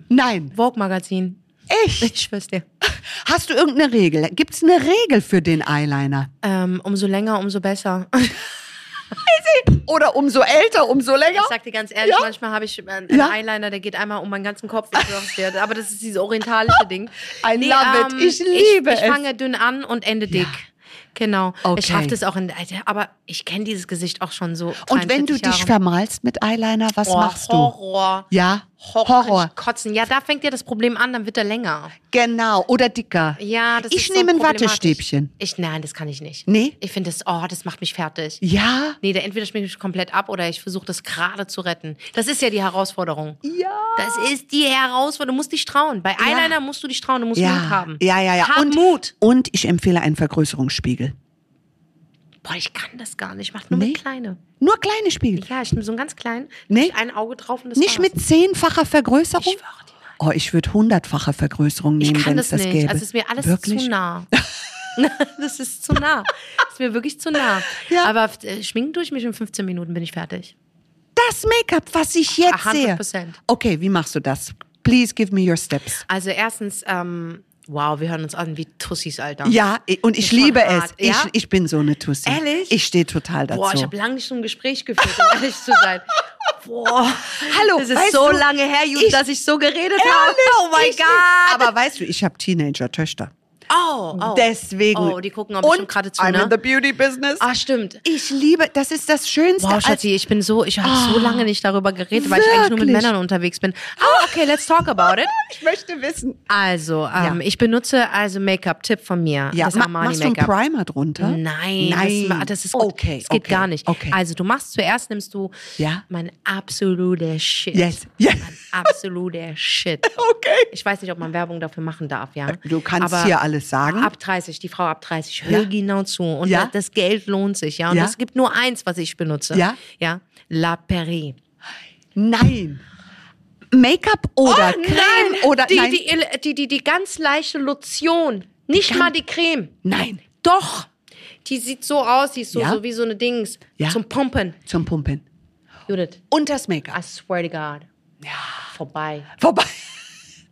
Nein, Vogue-Magazin. Echt? Ich schwör's dir. Hast du irgendeine Regel? Gibt es eine Regel für den Eyeliner? Ähm, umso länger, umso besser. Oder umso älter, umso länger? Ich sag dir ganz ehrlich, Ja. manchmal habe ich äh, einen Ja. Eyeliner, der geht einmal um meinen ganzen Kopf. Aber das ist dieses orientalische Ding. I love it. Ich liebe ich, es. Ich fange dünn an und ende dick. Genau. Okay. Ich schaffe das auch in. Aber ich kenne dieses Gesicht auch schon so. Und wenn du 43 dich Jahre. vermalst mit Eyeliner, was oh, machst du? Horror. Ja, Horror. Horror. Ich kotzen. Ja, da fängt ja das Problem an, dann wird er länger. Genau, oder dicker. Ja, das ich ist so nehme ein problematisch. Wattestäbchen. Ich, nein, das kann ich nicht. Nee? Ich finde das, oh, das macht mich fertig. Ja? Nee, der entweder schminkt mich komplett ab oder ich versuche das gerade zu retten. Das ist ja die Herausforderung. Ja. Das ist die Herausforderung. Du musst dich trauen. Bei Eyeliner musst du dich trauen, du musst Ja, Mut haben. ja, ja, ja. Hab Und, Mut. und ich empfehle einen Vergrößerungsspiegel. Boah, ich kann das gar nicht. Ich mach nur Nee? mit kleine. Nur kleine Spiegel. Ja, ich nehme so einen ganz kleinen, Nee? ein Auge drauf und das Nicht war's. mit zehnfacher Vergrößerung? Ich schwöre dir. Oh, ich würde hundertfache Vergrößerung nehmen, wenn das es das nicht. gäbe. Also es ist mir alles Wirklich? zu nah. das ist zu nah. Das ist mir wirklich zu nah. Ja. Aber äh, schminken tue ich mich in 15 Minuten, bin ich fertig. Das Make-up, was ich jetzt sehe. 100%. Okay, wie machst du das? Please give me your steps. Also erstens, ähm, wow, wir hören uns an wie Tussis, Alter. Ja, und ich liebe hart, es. ja? Ich, ich bin so eine Tussi. Ehrlich? Ich stehe total dazu. Boah, ich habe lange nicht so ein Gespräch geführt, um ehrlich zu sein. Boah, Hallo, das ist so du, lange her, ich- dass ich so geredet habe. Oh mein Gott. Aber weißt du, ich habe Teenager-Töchter. Oh, oh. Deswegen. Oh, die gucken Und bestimmt gerade zu, I'm ne? in the beauty business. Ah, stimmt. Ich liebe, das ist das Schönste. Wow, Schatzi, ich bin so, ich habe so lange nicht darüber geredet, weil ich eigentlich nur mit? Männern unterwegs bin. Aber okay, let's talk about it. ich möchte wissen. Also, ähm, Ja. ich benutze also Make-up-Tipp von mir. Ja, das ma Armani machst du einen. Primer drunter? Nein, Nein. Das, das ist Okay, Das geht okay, gar nicht. okay. Also du machst zuerst nimmst du Ja. mein absoluter Shit. Yes, yes. Mein absoluter Shit. Okay. Ich weiß nicht, ob man Werbung dafür machen darf, ja. Du kannst Aber hier alles sagen. Ab 30, die Frau ab 30, hör Ja. genau zu. Und Ja. das Geld lohnt sich, ja. Und Ja. es gibt nur eins, was ich benutze. Ja. Ja. La Prairie. Nein. Make-up oder Oh, Creme nein, oder die, nein. Die, die, die, die ganz leichte Lotion. Nicht mal die Creme. Nein. Doch. Die sieht so aus, die ist so, so wie so eine Dings. Zum Pumpen. Zum Pumpen. Judith, Und das Make-up. I swear to God. Ja. Vorbei. Vorbei.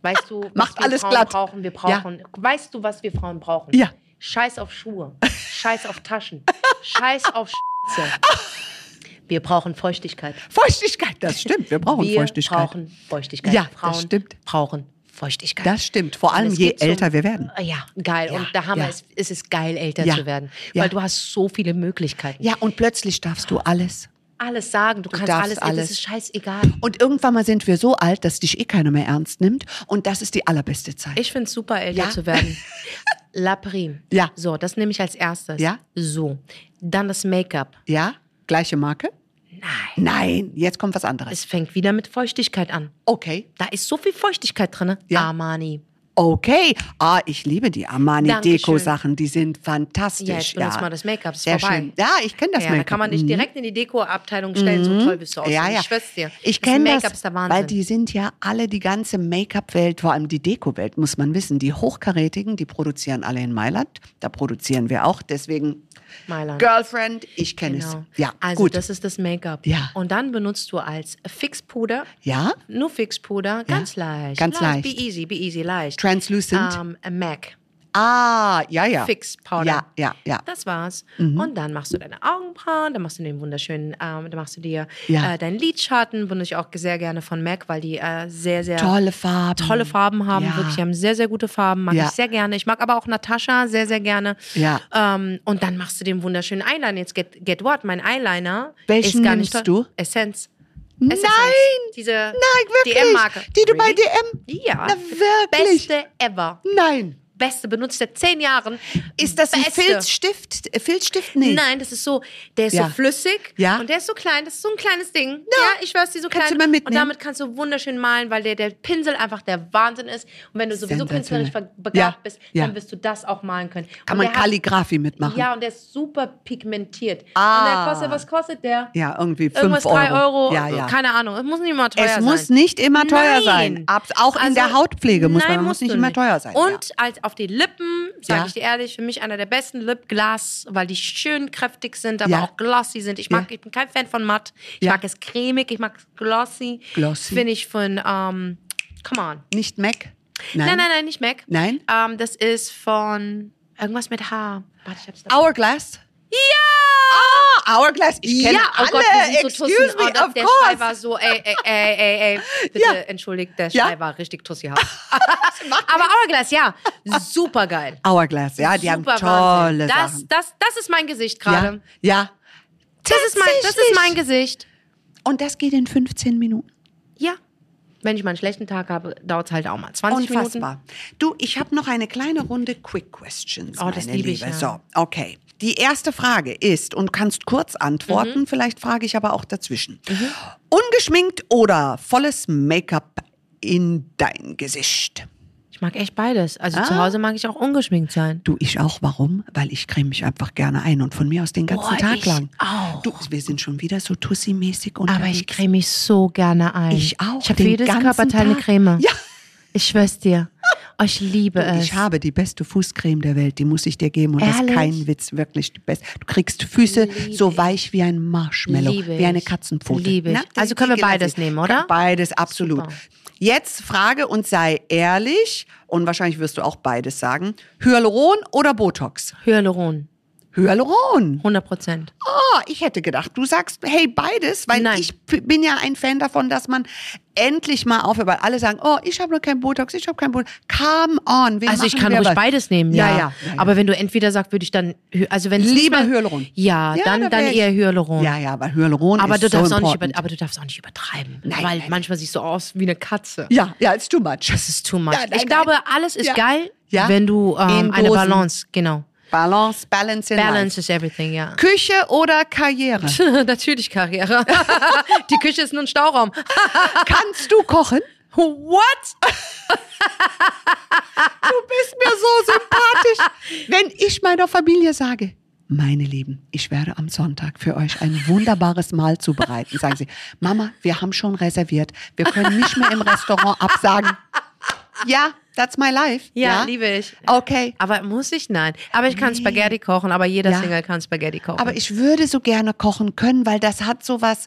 Weißt du, was Macht wir alles Frauen glatt. brauchen? Wir brauchen. Weißt du, was wir Frauen brauchen? Ja. Scheiß auf Schuhe. Scheiß auf Taschen. Scheiß auf Scheiße. Wir brauchen Feuchtigkeit. Feuchtigkeit, das stimmt. Wir brauchen wir Feuchtigkeit. brauchen Feuchtigkeit. Ja, das Frauen stimmt. brauchen Feuchtigkeit. Das stimmt. Vor allem je geht so- älter wir werden. Ja, geil. Ja, und der Hammer ja. ist, ist es geil, älter Ja, zu werden. ja. Weil du hast so viele Möglichkeiten. Ja, und plötzlich darfst du alles. Alles sagen, du, kannst darfst alles, alles. Das ist scheißegal. Und irgendwann mal sind wir so alt, dass dich eh keiner mehr ernst nimmt. Und das ist die allerbeste Zeit. Ich finde es super, älter Ja. zu werden. La Prime. Ja. So, das nehme ich als erstes. Ja. So. Dann das Make-up. ja? Gleiche Marke? Nein. Nein, jetzt kommt was anderes. Es fängt wieder mit Feuchtigkeit an. Okay. Da ist so viel Feuchtigkeit drin. Ja. Armani. Okay. Ah, ich liebe die. Armani-Deko-Sachen. Die sind fantastisch. Ja, jetzt benutzt mal das Make-up. Ist Sehr vorbei. schön. Ja, ich kenne das ja, Make-up. da kann man dich Mhm. direkt in die Deko-Abteilung stellen. So toll bist du aus. Ja, ja. Ich schwör's dir. Ich Das kenne das, Wahnsinn. weil die sind ja alle, die ganze Make-up-Welt, vor allem die Deko-Welt, muss man wissen. Die Hochkarätigen, die produzieren alle in Mailand. Da produzieren wir auch. Deswegen, Mailand. Girlfriend, ich kenne Genau. es. Ja, also gut. das ist das Make-up. Ja. Und dann benutzt du als Fixpuder, ja, nur Fixpuder, ganz leicht. ganz leicht. Be easy, be easy, leicht. translucent. Ähm, a MAC. Ah, ja, ja. Fix Powder. Ja, ja, ja. Das war's. Mhm. Und dann machst du deine Augenbrauen, dann machst du den wunderschönen, ähm, dann machst du dir Ja. äh, deinen Lidschatten, benutze ich auch sehr gerne von MAC, weil die äh, sehr, sehr Tolle Farben. tolle Farben haben. Ja. Wirklich, die haben sehr, sehr gute Farben. Mag Ja. ich sehr gerne. Ich mag aber auch Natascha sehr, sehr gerne. Ja. Ähm, und dann machst du den wunderschönen Eyeliner. Jetzt get, get what? Mein Eyeliner Welchen ist gar nimmst du? Essence. Nein! Diese Nein, wirklich. DM-Marke. Die du bei Really? DM. Ja. Na, wirklich. Beste ever. Nein. Beste. Benutzt seit zehn Jahren. Ist das ein Beste. Filzstift? Filzstift? Nee. Nein, das ist so, der ist Ja. so flüssig Ja. und der ist so klein, das ist so ein kleines Ding. Ja, ich schwör's dir, so Kannst klein. du mal mitnehmen? Und damit kannst du wunderschön malen, weil der, der Pinsel einfach der Wahnsinn ist. Und wenn du sowieso künstlerisch begabt Ja, bist, ja. dann wirst du das auch malen können. Kann man Kalligrafie mitmachen? Ja, und der ist super pigmentiert. Ah. Und der kostet, was kostet der? Ja, irgendwie 5 Irgendwas Euro. 3 Euro, Ja, ja. keine Ahnung. Es muss nicht immer teuer Es sein. muss nicht immer teuer Nein. sein. Auch in Also, der Hautpflege muss nein, man muss nicht immer teuer sein. Und als auf die Lippen, sage Ja. ich dir ehrlich, für mich einer der besten Lipgloss, weil die schön kräftig sind, aber Ja. auch glossy sind. Ich mag, Ja. ich bin kein Fan von matt. Ich mag es cremig, ich mag es glossy. Glossy. Finde ich von, ähm, come on. Nicht Mac? Nein, nein, nein, nicht MAC. Nein? Ähm, das ist von irgendwas mit H. Warte, ich hab's da. Hourglass? Ja! Hourglass. Ich kenne ja, oh alle. Gott, wir sind so Excuse me, oh, of der Schrei course. war so, ey, ey, ey, ey, ey. Bitte Ja. entschuldigt, der Ja. Schrei war richtig Tussihaft. Aber Hourglass, ja, super geil. Hourglass, ja, die haben tolle das, Sachen. Das, das ist mein Gesicht ja, gerade. ja. Das, ist mein, das ist mein Gesicht. Und das geht in 15 Minuten. Ja. Wenn ich mal einen schlechten Tag habe, dauert es halt auch mal 20 Minuten. Unfassbar. Du, ich habe noch eine kleine Runde Quick Questions. Oh, das liebe ich, ja. So, okay. Die erste Frage ist, und kannst kurz Mhm. antworten, vielleicht frage ich aber auch dazwischen. Ungeschminkt oder volles Make-up in dein Gesicht? Ich mag echt beides. Also Ah. zu Hause mag ich auch ungeschminkt sein. Du, ich auch. Warum? Weil ich creme mich einfach gerne ein und von mir aus den ganzen Boah, Tag lang. auch. Du, wir sind schon wieder so Tussi-mäßig unterwegs. Aber ich creme mich so gerne ein. Ich auch, Ich habe für jedes Körperteil eine Tag. Creme. Ja. Ich schwör's dir. Oh, ich liebe es. Ich habe die beste Fußcreme der Welt, die muss ich dir geben. Und das ist Ehrlich? kein Witz, wirklich die beste. Du kriegst Füße Liebe so ich. weich wie ein Marshmallow, Liebe wie eine ich. Katzenpfote. Liebe ich. Na, Also können wir beides nehmen, oder? Beides, absolut. Super. Jetzt frage und sei ehrlich, und wahrscheinlich wirst du auch beides sagen. Hyaluron oder Botox? Hyaluron. Hyaluron. 100 Prozent. Oh, ich hätte gedacht, du sagst, hey, beides, weil Nein. ich bin ja ein Fan davon, dass man endlich mal aufhört, weil alle sagen, oh, ich habe noch kein Botox, ich habe kein Botox. Come on, wir Also ich kann ruhig was. beides nehmen, Ja, ja. ja, ja. Aber wenn du entweder sagst, würde ich dann, also wenn Lieber mehr- Hyaluron. Ja, Ja, dann, da dann ich- eher Hyaluron. Ja, ja, weil Hyaluron aber ist du darfst so auch nicht über, aber du darfst auch nicht übertreiben, Nein, weil nein. manchmal siehst du aus wie eine Katze. Ja, ja, it's too much. Das ist too much. Ich glaube, alles ist geil, wenn du ähm, eine. Balance, genau. Balance, Balance in Balance is everything, ja. life. Küche oder Karriere? Natürlich Karriere. Die Küche ist nur ein Stauraum. Kannst du kochen? What? Du bist mir so sympathisch. Wenn ich meiner Familie sage, meine Lieben, ich werde am Sonntag für euch ein wunderbares Mahl zubereiten, sagen sie, Mama, wir haben schon reserviert. Wir können nicht mehr im Restaurant absagen. Ja, that's my life. Ja, liebe ich. Okay. Aber muss ich? Nein. Aber ich kann Spaghetti kochen, aber jeder Ja. Single kann Spaghetti kochen. Aber ich würde so gerne kochen können, weil das hat sowas,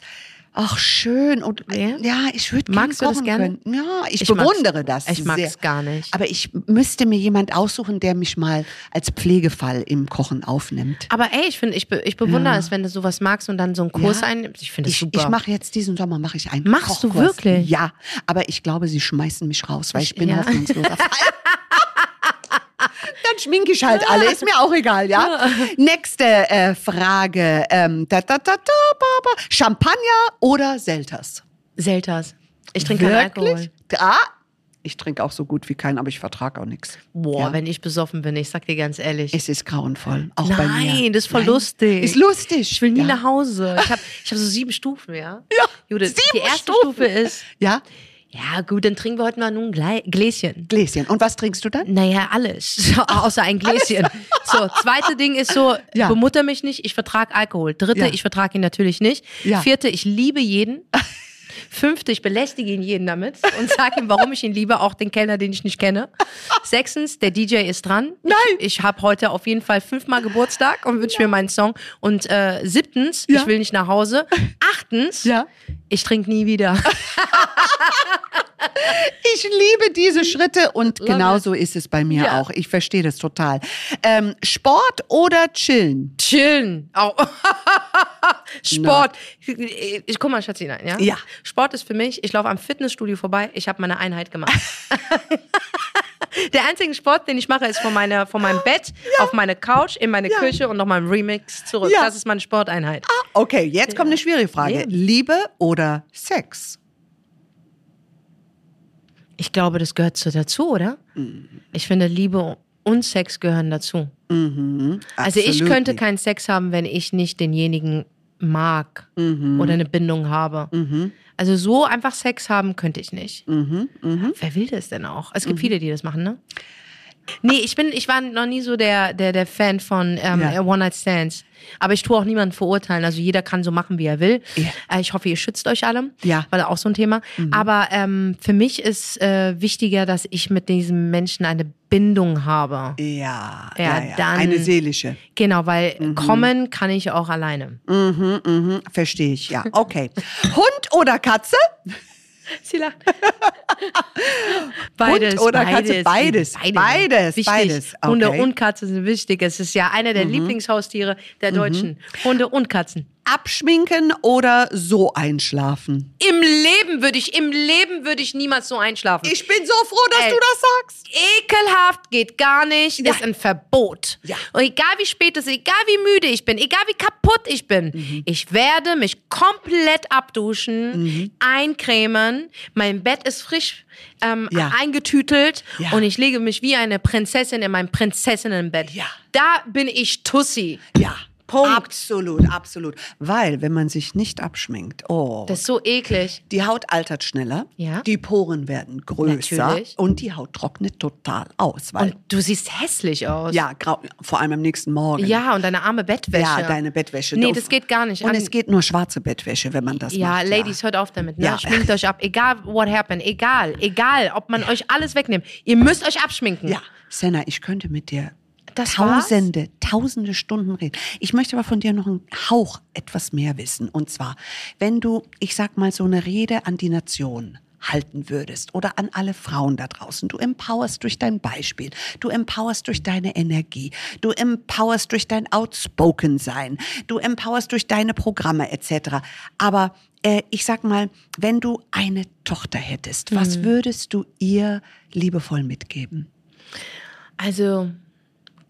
ach schön und Ja? ja, ich würde gerne Magst du das kochen gerne? können. Ja, ich, Ich mag's- bewundere das. ich mag's sehr. gar nicht. Aber ich müsste mir jemand aussuchen, der mich mal als Pflegefall im Kochen aufnimmt. Aber ey, ich finde, ich, be ich bewundere Ja. es, wenn du sowas magst und dann so einen Kurs Ja. einnimmst. Ich finde Ich, super. ich mache jetzt diesen Sommer mache ich einen Machst du Kochkurs. wirklich? Ja, aber ich glaube, sie schmeißen mich raus, weil ich, Ich- bin ja. hoffnungsloser Fall. Dann schminke ich halt alle, ist mir auch egal, ja. Nächste äh, Frage: ähm, da, da, da. Champagner oder Selters? Selters. Ich trinke keinen Alkohol. Wirklich? Ah, ich trinke auch so gut wie keinen, aber ich vertrage auch nichts. Boah, Ja. wenn ich besoffen bin, ich sag dir ganz ehrlich. Es ist grauenvoll, auch bei mir. Nein, das ist voll lustig. Ist lustig. ich will nie ja. nach Hause. Ich habe ich hab so sieben Stufen, ja? Ja, Judith, die sieben erste Stufen. Stufe ist, Ja, ja gut, dann trinken wir heute mal nur ein Gläschen. Gläschen. Und was trinkst du dann? Naja, alles. Außer ein Gläschen. So, zweite Ding ist so, Ja. bemutter mich nicht, ich vertrage Alkohol. Dritte, Ja. ich vertrage ihn natürlich nicht. Ja. Vierte, ich liebe jeden. Fünfte, ich belästige ihn jeden damit und sage ihm, warum ich ihn liebe, auch den Kellner, den ich nicht kenne. Sechstens, der DJ ist dran. Nein. Ich, ich habe heute auf jeden Fall fünfmal Geburtstag und wünsche mir meinen Song. Und äh, siebtens, Ja. ich will nicht nach Hause. Achtens, Ja. Ich trinke nie wieder. Ich liebe diese Schritte und Love genauso ist es bei mir Ja. auch. Ich verstehe das total. Ähm, Sport oder chillen? Chillen. Au. Sport. Ich, ich guck mal, Schatzi, nein, ja? Ja. Sport ist für mich, ich laufe am Fitnessstudio vorbei, ich habe meine Einheit gemacht. Der einzige Sport, den ich mache, ist von, meiner, von meinem Bett auf meine Couch, in meine Ja. Küche und nochmal im Remix zurück. Ja. Das ist meine Sporteinheit. Okay, jetzt kommt eine schwierige Frage. Ja. Liebe oder Sex? Ich glaube, das gehört so dazu, oder? Mhm. Ich finde, Liebe und Sex gehören dazu. Mhm, Also ich könnte keinen Sex haben, wenn ich nicht denjenigen mag Mhm. oder eine Bindung habe. Also so einfach Sex haben könnte ich nicht. Mhm, Wer will das denn auch? Es gibt viele, die das machen, ne? Nee, ich bin, ich war noch nie so der, der, der Fan von ähm, Ja. One-Night-Stands. Aber ich tue auch niemanden verurteilen. Also jeder kann so machen, wie er will. Ja. Äh, ich hoffe, ihr schützt euch alle. Ja. Mhm. Weil auch so ein Thema. Aber ähm, für mich ist äh, wichtiger, dass ich mit diesem Menschen eine Bindung habe. Ja, Ja, ja, ja. dann- eine seelische. Genau, weil kommen kann ich auch alleine. Mhm, mhm, verstehe ich, ja. Okay. Hund oder Katze? Sie lacht. beides. oder Katze? Beides. Beides, Wichtig. beides. Hunde Okay. Mhm. und Katzen sind wichtig. Es ist ja einer der Lieblingshaustiere der Deutschen. Hunde und Katzen. Abschminken oder so einschlafen? Im Leben würde ich, im Leben würde ich niemals so einschlafen. Ich bin so froh, dass Ey. du das sagst. Ekelhaft geht gar nicht, Ja. ist ein Verbot. Ja. Und egal wie spät es ist, egal wie müde ich bin, egal wie kaputt ich bin, Mhm. ich werde mich komplett abduschen, eincremen, mein Bett ist frisch ähm, Ja. eingetütelt Ja. und ich lege mich wie eine Prinzessin in mein Prinzessinnenbett. Ja. Da bin ich Tussi. Ja. Punkt. Absolut, absolut. Weil, wenn man sich nicht abschminkt, oh, Das ist so eklig. die Haut altert schneller, Ja. die Poren werden größer Natürlich. und die Haut trocknet total aus. Weil, Und du siehst hässlich aus. ja, grau, vor allem am nächsten Morgen. Ja, und deine arme Bettwäsche. Ja, deine Bettwäsche. Nee, das geht gar nicht. Und An- es geht nur schwarze Bettwäsche, wenn man das Ja, macht. Ladies, hört auf damit. Ne? Ja. Schminkt euch ab. Egal, what happened. Egal, egal, ob man euch alles wegnimmt. Ihr müsst euch abschminken. Ja, Senna, ich könnte mit dir Das war's? tausende, tausende Stunden reden. Ich möchte aber von dir noch einen Hauch etwas mehr wissen. Und zwar, wenn du, ich sag mal, so eine Rede an die Nation halten würdest oder an alle Frauen da draußen. Du empowerst durch dein Beispiel, du empowerst durch deine Energie, du empowerst durch dein Outspoken-Sein, du empowerst durch deine Programme etc. Aber äh, ich sag mal, wenn du eine Tochter hättest, was Mhm. würdest du ihr liebevoll mitgeben? Also,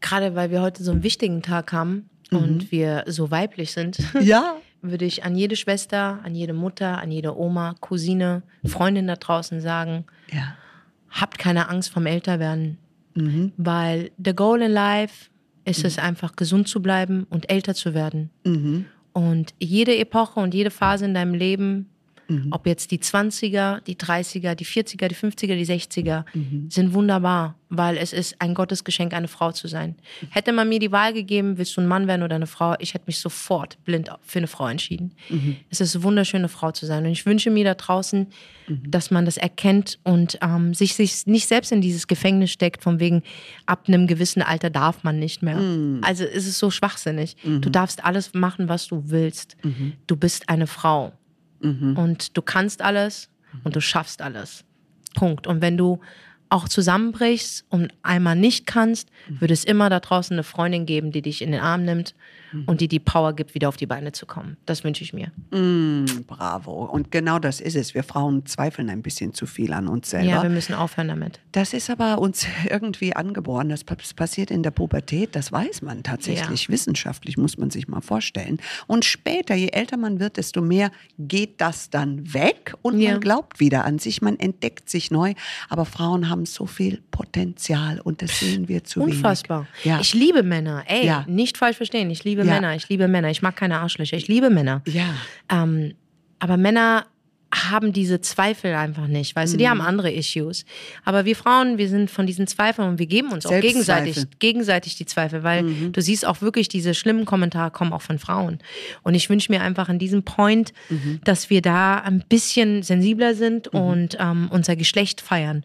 gerade weil wir heute so einen wichtigen Tag haben und wir so weiblich sind, Ja. würde ich an jede Schwester, an jede Mutter, an jede Oma, Cousine, Freundin da draußen sagen, Ja. habt keine Angst vom Älterwerden. Mhm. Weil the goal in life ist es einfach, gesund zu bleiben und älter zu werden. Mhm. Und jede Epoche und jede Phase in deinem Leben, Mhm. ob jetzt die 20er, die 30er, die 40er, die 50er, die 60er, Mhm. sind wunderbar, weil es ist ein Gottesgeschenk, eine Frau zu sein. Hätte man mir die Wahl gegeben, willst du ein Mann werden oder eine Frau, ich hätte mich sofort blind für eine Frau entschieden. Mhm. Es ist wunderschön, eine Frau zu sein. Und ich wünsche mir da draußen, Mhm. dass man das erkennt und ähm, sich, sich nicht selbst in dieses Gefängnis steckt, von wegen, ab einem gewissen Alter darf man nicht mehr. Mhm. Also es ist so schwachsinnig. Du darfst alles machen, was du willst. Du bist eine Frau. Und du kannst alles und du schaffst alles. Punkt. Und wenn du auch zusammenbrichst und einmal nicht kannst, wird es immer da draußen eine Freundin geben, die dich in den Arm nimmt und die die Power gibt, wieder auf die Beine zu kommen. Das wünsche ich mir. Mm, bravo. Und genau das ist es. Wir Frauen zweifeln ein bisschen zu viel an uns selber. Ja, wir müssen aufhören damit. das ist aber uns irgendwie angeboren. Das pa- das passiert in der Pubertät. Das weiß man tatsächlich. Wissenschaftlich muss man sich mal vorstellen. Und später, je älter man wird, desto mehr geht das dann weg und Ja. man glaubt wieder an sich. Man entdeckt sich neu. Aber Frauen haben so viel Potenzial und das sehen wir zu Unfassbar. wenig. Ja. Ich liebe Männer. Ey, Ja. nicht falsch verstehen. Ich liebe Ja. Männer. Ich liebe Männer. Ich mag keine Arschlöcher. Ich liebe Männer. ja. Ähm, aber Männer haben diese Zweifel einfach nicht, weißt du, Mhm. die haben andere Issues. Aber wir Frauen, wir sind von diesen Zweifeln und wir geben uns auch gegenseitig, gegenseitig die Zweifel, weil Mhm. du siehst auch wirklich, diese schlimmen Kommentare kommen auch von Frauen. Und ich wünsche mir einfach an diesem Point, Mhm. dass wir da ein bisschen sensibler sind und ähm, unser Geschlecht feiern,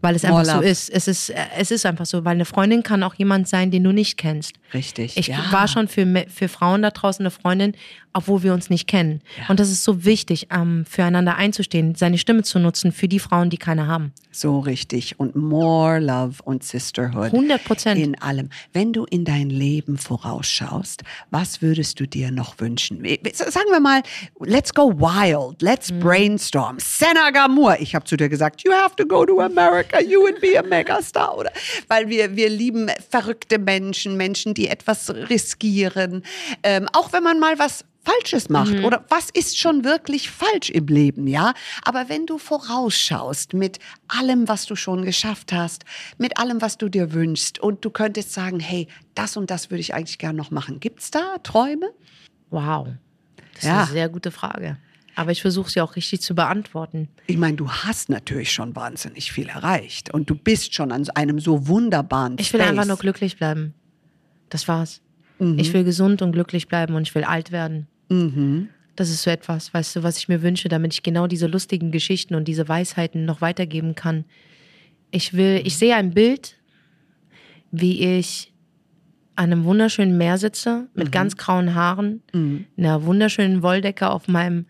weil es Mhm. More einfach so love. ist. Es ist, äh, es ist einfach so, weil eine Freundin kann auch jemand sein, den du nicht kennst. Richtig. Ich ja. war schon für, für Frauen da draußen eine Freundin, obwohl wir uns nicht kennen. Und das ist so wichtig, ähm, füreinander einzustehen, seine Stimme zu nutzen für die Frauen, die keine haben. So richtig. Und more love und sisterhood. 100 Prozent. In allem. Wenn du in dein Leben vorausschaust, was würdest du dir noch wünschen? Sagen wir mal, let's go wild, let's Mhm. brainstorm. Senna Gamur, ich habe zu dir gesagt, you have to go to America, you would be a megastar, oder? Weil wir, wir lieben verrückte Menschen, Menschen, die etwas riskieren. Ähm, auch wenn man mal was Falsches macht Mhm. oder was ist schon wirklich falsch im Leben, ja? Aber wenn du vorausschaust mit allem, was du schon geschafft hast, mit allem, was du dir wünschst und du könntest sagen, hey, das und das würde ich eigentlich gerne noch machen. Gibt's da Träume? Wow. Das Ja. ist eine sehr gute Frage. Aber ich versuche sie auch richtig zu beantworten. Ich meine, du hast natürlich schon wahnsinnig viel erreicht und du bist schon an einem so wunderbaren Ich will Space. einfach nur glücklich bleiben. Das war's. Mhm. Ich will gesund und glücklich bleiben und ich will alt werden. Mhm. Das ist so etwas, weißt du, was ich mir wünsche, damit ich genau diese lustigen Geschichten und diese Weisheiten noch weitergeben kann. Ich will, ich sehe ein Bild, wie ich an einem wunderschönen Meer sitze, mit ganz grauen Haaren, einer wunderschönen Wolldecke auf meinem,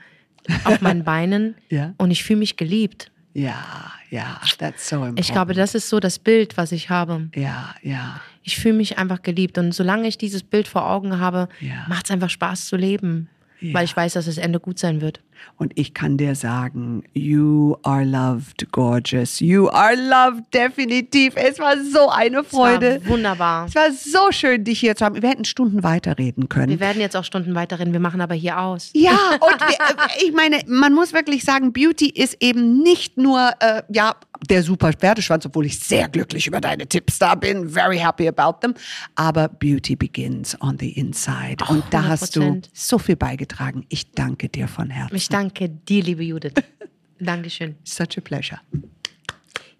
auf meinen Beinen Ja. und ich fühle mich geliebt. Ja, ja, that's so important. Ich glaube, das ist so das Bild, was ich habe. Ja, ja. Ich fühle mich einfach geliebt und solange ich dieses Bild vor Augen habe, Ja. macht es einfach Spaß zu leben, Ja. weil ich weiß, dass das Ende gut sein wird. Und ich kann dir sagen, you are loved, gorgeous. You are loved, definitiv. Es war so eine Freude. Es war wunderbar. Es war so schön, dich hier zu haben. Wir hätten Stunden weiterreden können. Wir werden jetzt auch Stunden weiterreden. Wir machen aber hier aus. Ja, und wir, äh, ich meine, man muss wirklich sagen, Beauty ist eben nicht nur, äh, ja, der super Pferdeschwanz, obwohl ich sehr glücklich über deine Tipps da bin. Very happy about them. Aber Beauty begins on the inside. Und da hast du 100%. so viel beigetragen. Ich danke dir von Herzen. Danke dir, liebe Judith. Dankeschön. Such a pleasure.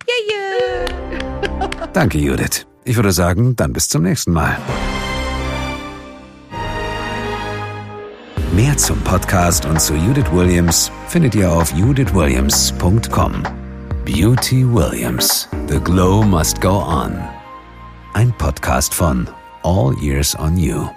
Danke, Judith. Ich würde sagen, dann bis zum nächsten Mal. Mehr zum Podcast und zu Judith Williams findet ihr auf judithwilliams.com. Beauty Williams. The Glow Must Go On. Ein Podcast von All Ears on You.